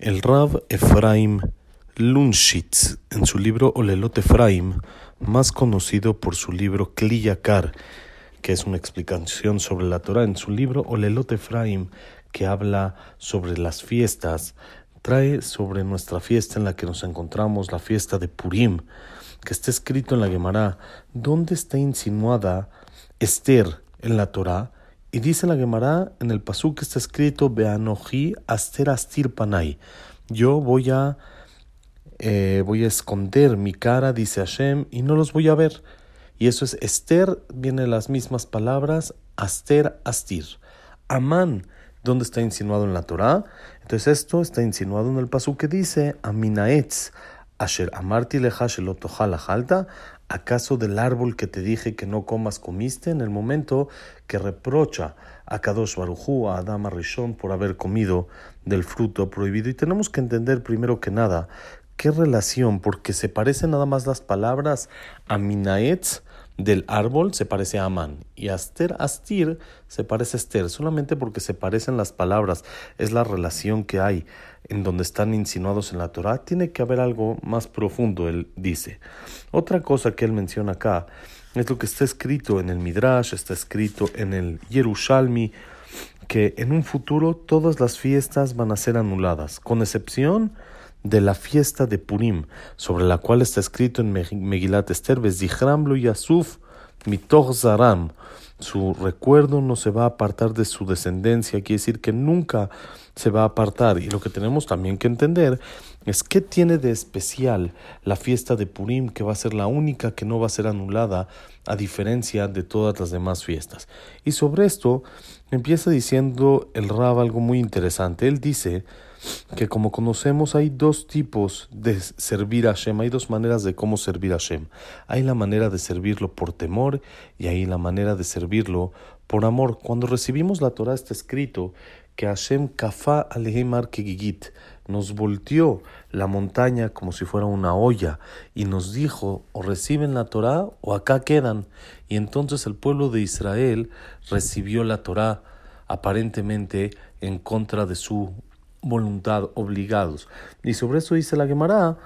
El Rav Efraim Lunshitz, en su libro Olelot Efraim, más conocido por su libro Kliyakar, que es una explicación sobre la Torah, en su libro Olelot Efraim, que habla sobre las fiestas, trae sobre nuestra fiesta en la que nos encontramos, la fiesta de Purim, que está escrito en la Gemara, donde está insinuada Esther en la Torah, y dice la Gemara en el pasú que está escrito Beanoji Aster Astir Panay. Yo voy a eh, voy a esconder mi cara, dice Hashem, y no los voy a ver. Y eso es Esther, viene las mismas palabras, Aster Astir. Amán, ¿dónde está insinuado en la Torah? Entonces esto está insinuado en el pasú que dice Aminaetz, Asher Amarti Leja Jalta, ¿Acaso del árbol que te dije que no comas comiste en el momento que reprocha a Kadosh Barujú, a Adama Rishon, por haber comido del fruto prohibido? Y tenemos que entender primero que nada qué relación, porque se parecen nada más las palabras a Minaetz del árbol se parece a Amán y Aster Astir se parece a Esther, solamente porque se parecen las palabras, es la relación que hay en donde están insinuados en la Torah, tiene que haber algo más profundo, él dice. Otra cosa que él menciona acá es lo que está escrito en el Midrash, está escrito en el Yerushalmi, que en un futuro todas las fiestas van a ser anuladas, con excepción de la fiesta de Purim, sobre la cual está escrito en Megilat Esther, Zichram y Yasuf mitoch zaram. Su recuerdo no se va a apartar de su descendencia, quiere decir que nunca se va a apartar. Y lo que tenemos también que entender es qué tiene de especial la fiesta de Purim, que va a ser la única que no va a ser anulada, a diferencia de todas las demás fiestas. Y sobre esto empieza diciendo el Rab algo muy interesante. Él dice que como conocemos hay dos tipos de servir a Hashem, hay dos maneras de cómo servir a Hashem. Hay la manera de servirlo por temor y hay la manera de servirlo por amor. Cuando recibimos la Torah está escrito que Hashem kafa alehemar kegigit nos volteó la montaña como si fuera una olla y nos dijo o reciben la Torah o acá quedan. Y entonces el pueblo de Israel recibió la Torah aparentemente en contra de su voluntad, obligados. Y sobre eso dice la Gemara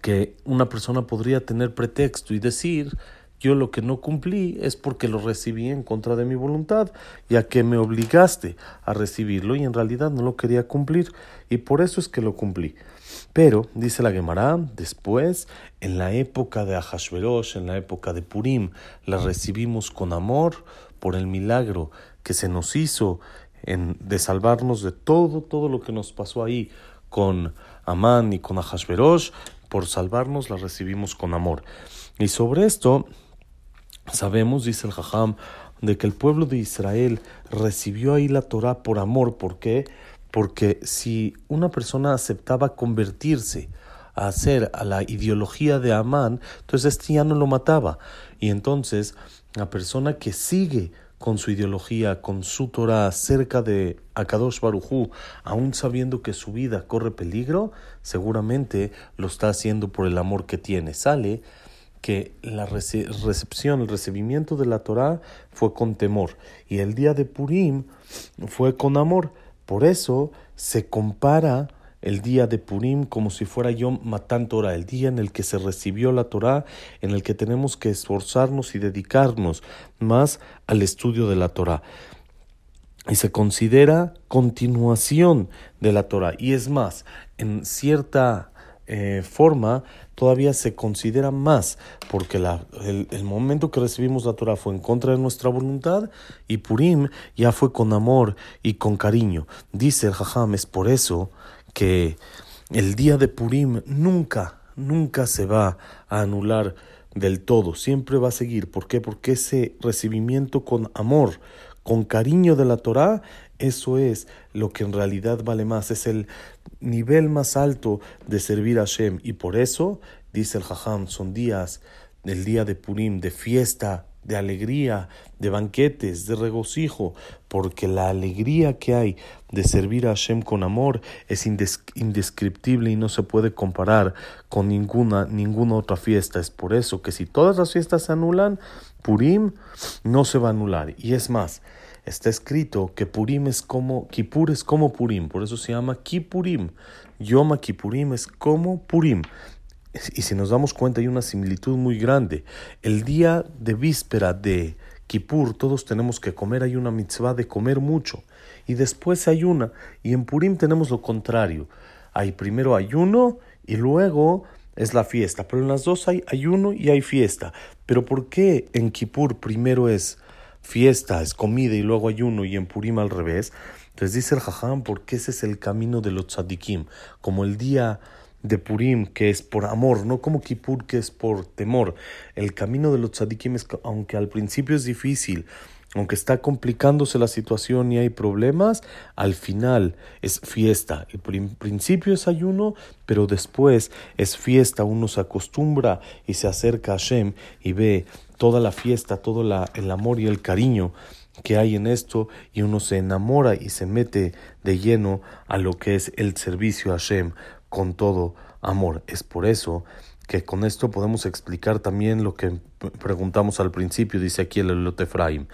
que una persona podría tener pretexto y decir, yo lo que no cumplí es porque lo recibí en contra de mi voluntad, ya que me obligaste a recibirlo y en realidad no lo quería cumplir y por eso es que lo cumplí. Pero, dice la Gemara, después, en la época de Ahashverosh, en la época de Purim, la recibimos con amor por el milagro que se nos hizo en, de salvarnos de todo, todo lo que nos pasó ahí con Amán y con Ahashverosh, por salvarnos la recibimos con amor. Y sobre esto sabemos, dice el Jajam, de que el pueblo de Israel recibió ahí la Torah por amor. ¿Por qué? Porque si una persona aceptaba convertirse a hacer a la ideología de Amán, entonces este ya no lo mataba. Y entonces la persona que sigue con su ideología, con su Torah cerca de Akadosh Barujú, aún sabiendo que su vida corre peligro, seguramente lo está haciendo por el amor que tiene. Sale que la recepción, el recibimiento de la Torah fue con temor y el día de Purim fue con amor. Por eso se compara el día de Purim como si fuera Yom Matan Torah, el día en el que se recibió la Torah, en el que tenemos que esforzarnos y dedicarnos más al estudio de la Torah. Y se considera continuación de la Torah. Y es más, en cierta eh, forma todavía se considera más, porque la, el, momento que recibimos la Torah fue en contra de nuestra voluntad y Purim ya fue con amor y con cariño. Dice el Jajam, es por eso que el día de Purim nunca, nunca se va a anular del todo, siempre va a seguir. ¿Por qué? Porque ese recibimiento con amor, con cariño de la Torah, eso es lo que en realidad vale más, es el nivel más alto de servir a Hashem. Y por eso, dice el Jajam, son días del día de Purim, de fiesta, de alegría, de banquetes, de regocijo, porque la alegría que hay de servir a Hashem con amor es indescriptible y no se puede comparar con ninguna, ninguna otra fiesta. Es por eso que si todas las fiestas se anulan, Purim no se va a anular. Y es más, está escrito que Purim es como, Kippur es como Purim, por eso se llama Kippurim. Yom Kippurim es como Purim. Y si nos damos cuenta hay una similitud muy grande. El día de víspera de Kippur todos tenemos que comer, hay una mitzvah de comer mucho. Y después ayuna. Y en Purim tenemos lo contrario. Hay primero ayuno y luego es la fiesta. Pero en las dos hay ayuno y hay fiesta. Pero ¿por qué en Kippur primero es fiesta, es comida y luego ayuno y en Purim al revés? Entonces dice el Jajam, porque ese es el camino de los tzadikim. Como el día de Purim, que es por amor, no como Kippur, que es por temor. El camino de los tzadikim es, aunque al principio es difícil, aunque está complicándose la situación y hay problemas, al final es fiesta. El principio es ayuno, pero después es fiesta. Uno se acostumbra y se acerca a Hashem y ve toda la fiesta, todo el amor y el cariño que hay en esto y uno se enamora y se mete de lleno a lo que es el servicio a Hashem con todo amor. Es por eso que con esto podemos explicar también lo que preguntamos al principio, dice aquí el Elot Efraim.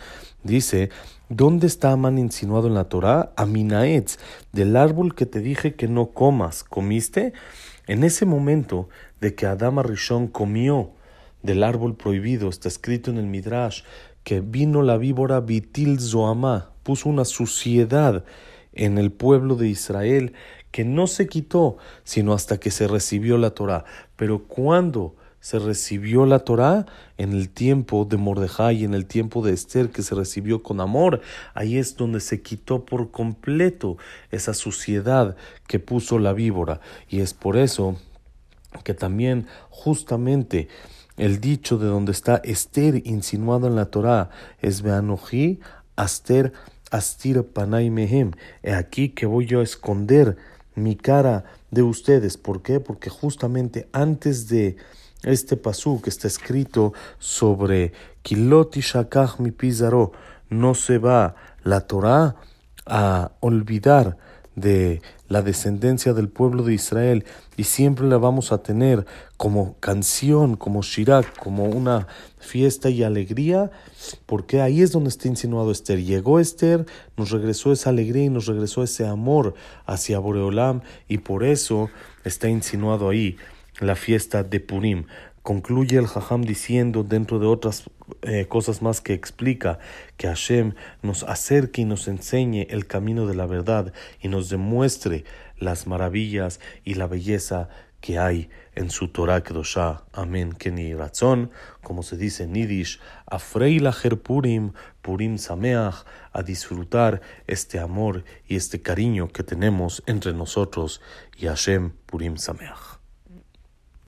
Dice, ¿dónde está Amán insinuado en la Torah? Aminaetz, del árbol que te dije que no comas, ¿comiste? En ese momento de que Adama Rishon comió del árbol prohibido, está escrito en el Midrash, que vino la víbora Bitil Zoamá, puso una suciedad en el pueblo de Israel que no se quitó sino hasta que se recibió la Torá. Pero cuando se recibió la Torá en el tiempo de Mordejai, en el tiempo de Esther, que se recibió con amor, ahí es donde se quitó por completo esa suciedad que puso la víbora. Y es por eso que también justamente el dicho de donde está Esther insinuado en la Torá es Beanoji, Aster, Astir Panay Mehem. He aquí que voy yo a esconder mi cara de ustedes. ¿Por qué? Porque justamente antes de este pasú que está escrito sobre Kiloti Shakach mi Pizarro, no se va la Torah a olvidar de la descendencia del pueblo de Israel y siempre la vamos a tener como canción, como shirak, como una fiesta y alegría, porque ahí es donde está insinuado Esther. Llegó Esther, nos regresó esa alegría y nos regresó ese amor hacia Boreolam y por eso está insinuado ahí la fiesta de Purim. Concluye el Jajam diciendo, dentro de otras eh, cosas más que explica, que Hashem nos acerque y nos enseñe el camino de la verdad y nos demuestre las maravillas y la belleza que hay en su Torah Kedoshah. Amén. Keni razón, como se dice en Yiddish, Afreilacher Purim, Purim Sameach, a disfrutar este amor y este cariño que tenemos entre nosotros y Hashem Purim Sameach.